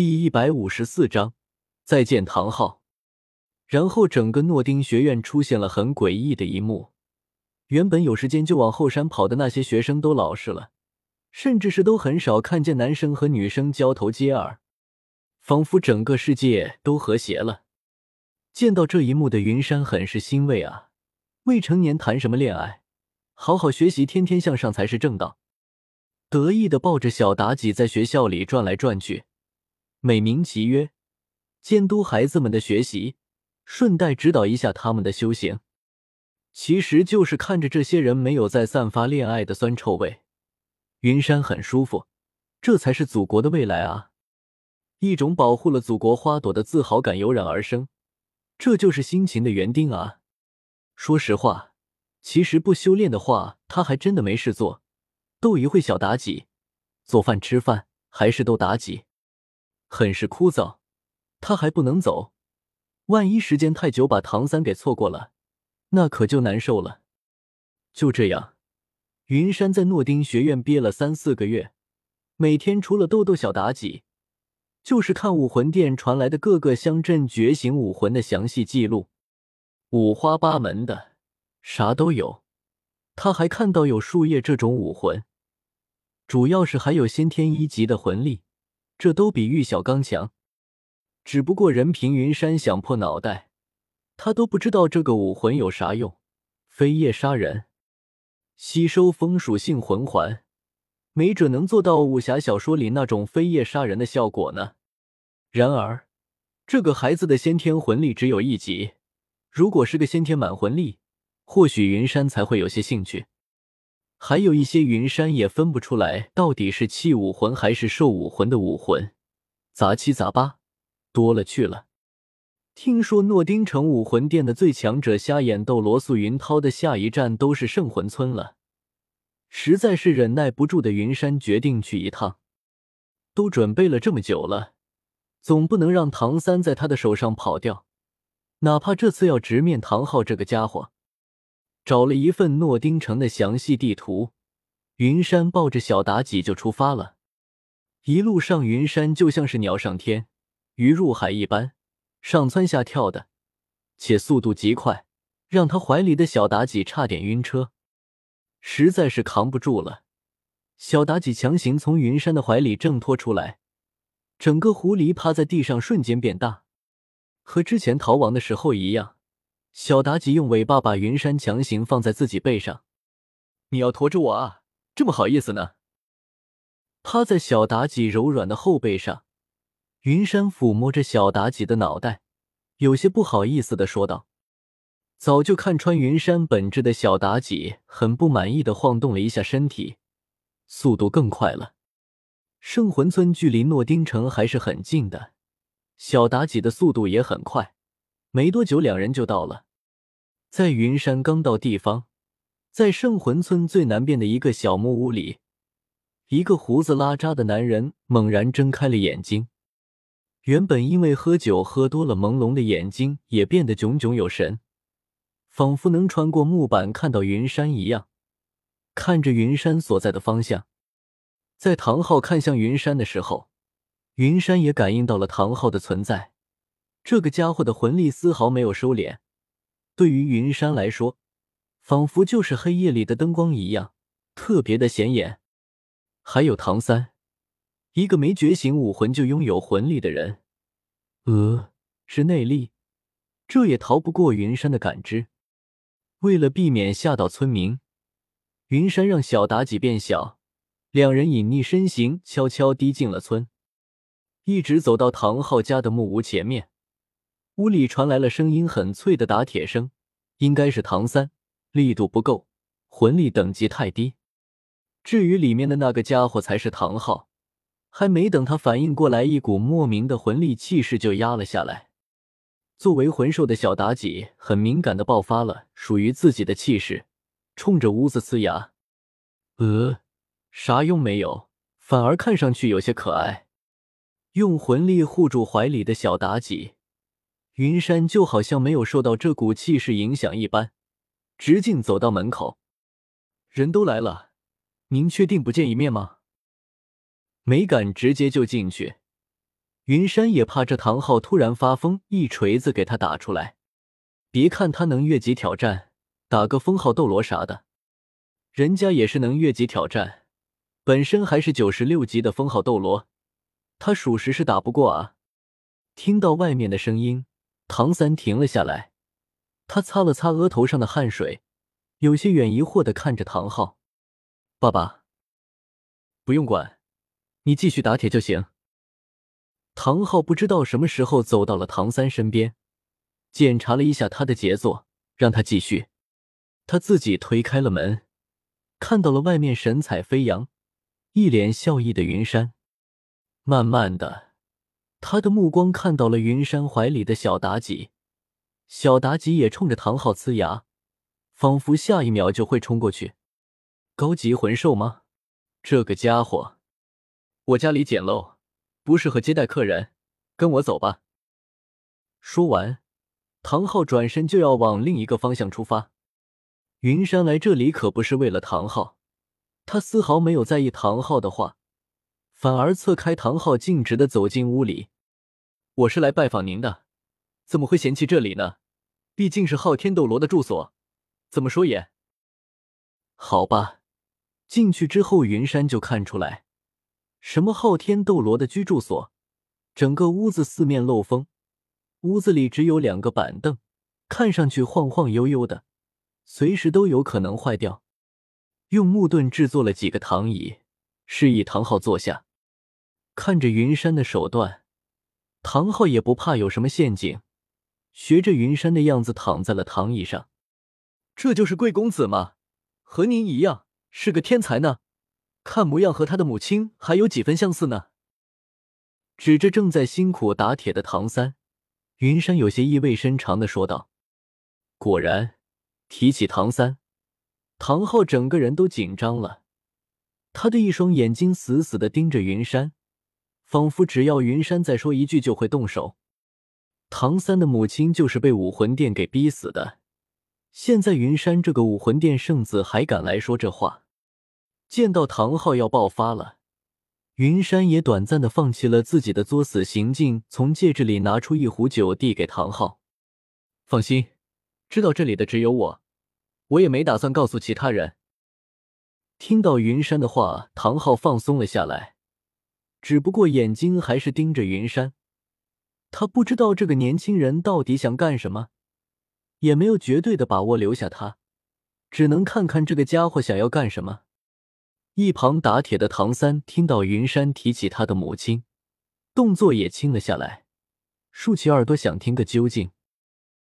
第一百五十四章再见唐昊。然后整个诺丁学院出现了很诡异的一幕。原本有时间就往后山跑的那些学生都老实了，甚至是都很少看见男生和女生交头接耳，仿佛整个世界都和谐了。见到这一幕的云山很是欣慰啊！未成年谈什么恋爱？好好学习，天天向上才是正道。得意的抱着小妲己在学校里转来转去。美名其曰监督孩子们的学习，顺带指导一下他们的修行，其实就是看着这些人没有再散发恋爱的酸臭味，云山很舒服。这才是祖国的未来啊！一种保护了祖国花朵的自豪感油然而生，这就是辛勤的园丁啊！说实话，其实不修炼的话，他还真的没事做，逗一会小妲己，做饭吃饭还是逗妲己。很是枯燥，他还不能走，万一时间太久把唐三给错过了，那可就难受了。就这样，云山在诺丁学院憋了三四个月，每天除了逗逗小妲己，就是看武魂殿传来的各个乡镇觉醒武魂的详细记录，五花八门的，啥都有。他还看到有树叶这种武魂，主要是还有先天一级的魂力。这都比玉小刚强，只不过任凭云山想破脑袋，他都不知道这个武魂有啥用。飞叶杀人，吸收风属性魂环，没准能做到武侠小说里那种飞叶杀人的效果呢。然而，这个孩子的先天魂力只有一级，如果是个先天满魂力，或许云山才会有些兴趣。还有一些云山也分不出来，到底是气武魂还是兽武魂的武魂，杂七杂八，多了去了。听说诺丁城武魂殿的最强者瞎眼斗罗素云涛的下一站都是圣魂村了，实在是忍耐不住的云山决定去一趟。都准备了这么久了，总不能让唐三在他的手上跑掉，哪怕这次要直面唐昊这个家伙。找了一份诺丁城的详细地图，云山抱着小妲己就出发了。一路上，云山就像是鸟上天、鱼入海一般，上蹿下跳的，且速度极快，让他怀里的小妲己差点晕车，实在是扛不住了。小妲己强行从云山的怀里挣脱出来，整个狐狸趴在地上瞬间变大，和之前逃亡的时候一样。小妲己用尾巴把云山强行放在自己背上，你要驮着我啊？这么好意思呢？趴在小妲己柔软的后背上，云山抚摸着小妲己的脑袋，有些不好意思的说道。早就看穿云山本质的小妲己很不满意的晃动了一下身体，速度更快了。圣魂村距离诺丁城还是很近的，小妲己的速度也很快，没多久两人就到了。在云山刚到地方，在圣魂村最南边的一个小木屋里，一个胡子拉碴的男人猛然睁开了眼睛。原本因为喝酒喝多了朦胧的眼睛也变得炯炯有神，仿佛能穿过木板看到云山一样，看着云山所在的方向。在唐昊看向云山的时候，云山也感应到了唐昊的存在。这个家伙的魂力丝毫没有收敛。对于云山来说，仿佛就是黑夜里的灯光一样，特别的显眼。还有唐三，一个没觉醒武魂就拥有魂力的人，呃，是内力，这也逃不过云山的感知。为了避免吓到村民，云山让小妲己变小，两人隐匿身形，悄悄滴进了村，一直走到唐昊家的木屋前面。屋里传来了声音很脆的打铁声，应该是唐三，力度不够，魂力等级太低。至于里面的那个家伙才是唐昊，还没等他反应过来，一股莫名的魂力气势就压了下来。作为魂兽的小妲己很敏感的爆发了属于自己的气势，冲着屋子呲牙。呃，啥用没有，反而看上去有些可爱。用魂力护住怀里的小妲己。云山就好像没有受到这股气势影响一般，直径走到门口。人都来了，您确定不见一面吗？没敢直接就进去。云山也怕这唐昊突然发疯，一锤子给他打出来。别看他能越级挑战，打个封号斗罗啥的，人家也是能越级挑战，本身还是九十六级的封号斗罗，他属实是打不过啊。听到外面的声音，唐三停了下来，他擦了擦额头上的汗水，有些远疑惑的看着唐昊：“爸爸，不用管，你继续打铁就行。”唐昊不知道什么时候走到了唐三身边。检查了一下他的杰作，让他继续。他自己推开了门，看到了外面神采飞扬、一脸笑意的云山。慢慢的，他的目光看到了云山怀里的小妲己，小妲己也冲着唐昊呲牙，仿佛下一秒就会冲过去。高级魂兽吗？这个家伙，我家里简陋，不适合接待客人，跟我走吧。说完。唐昊转身就要往另一个方向出发。云山来这里可不是为了唐昊，他丝毫没有在意唐昊的话，反而侧开唐昊，径直的走进屋里。我是来拜访您的，怎么会嫌弃这里呢？毕竟是昊天斗罗的住所，怎么说也……好吧。进去之后，云山就看出来，什么昊天斗罗的居住所，整个屋子四面漏风。屋子里只有两个板凳，看上去晃晃悠悠的，随时都有可能坏掉。用木盾制作了几个躺椅，示意唐昊坐下。看着云山的手段，唐昊也不怕有什么陷阱，学着云山的样子躺在了躺椅上。这就是贵公子吗？和您一样是个天才呢，看模样和他的母亲还有几分相似呢。指着正在辛苦打铁的唐三。云山有些意味深长的说道：“果然，提起唐三，唐昊整个人都紧张了。他的一双眼睛死死的盯着云山，仿佛只要云山再说一句就会动手。唐三的母亲就是被武魂殿给逼死的，现在云山这个武魂殿圣子还敢来说这话？见到唐昊要爆发了。”云山也短暂的放弃了自己的作死行径，从戒指里拿出一壶酒递给唐昊。放心，知道这里的只有我，我也没打算告诉其他人。听到云山的话，唐昊放松了下来，只不过眼睛还是盯着云山。他不知道这个年轻人到底想干什么，也没有绝对的把握留下他，只能看看这个家伙想要干什么。一旁打铁的唐三听到云山提起他的母亲，动作也轻了下来，竖起耳朵想听个究竟。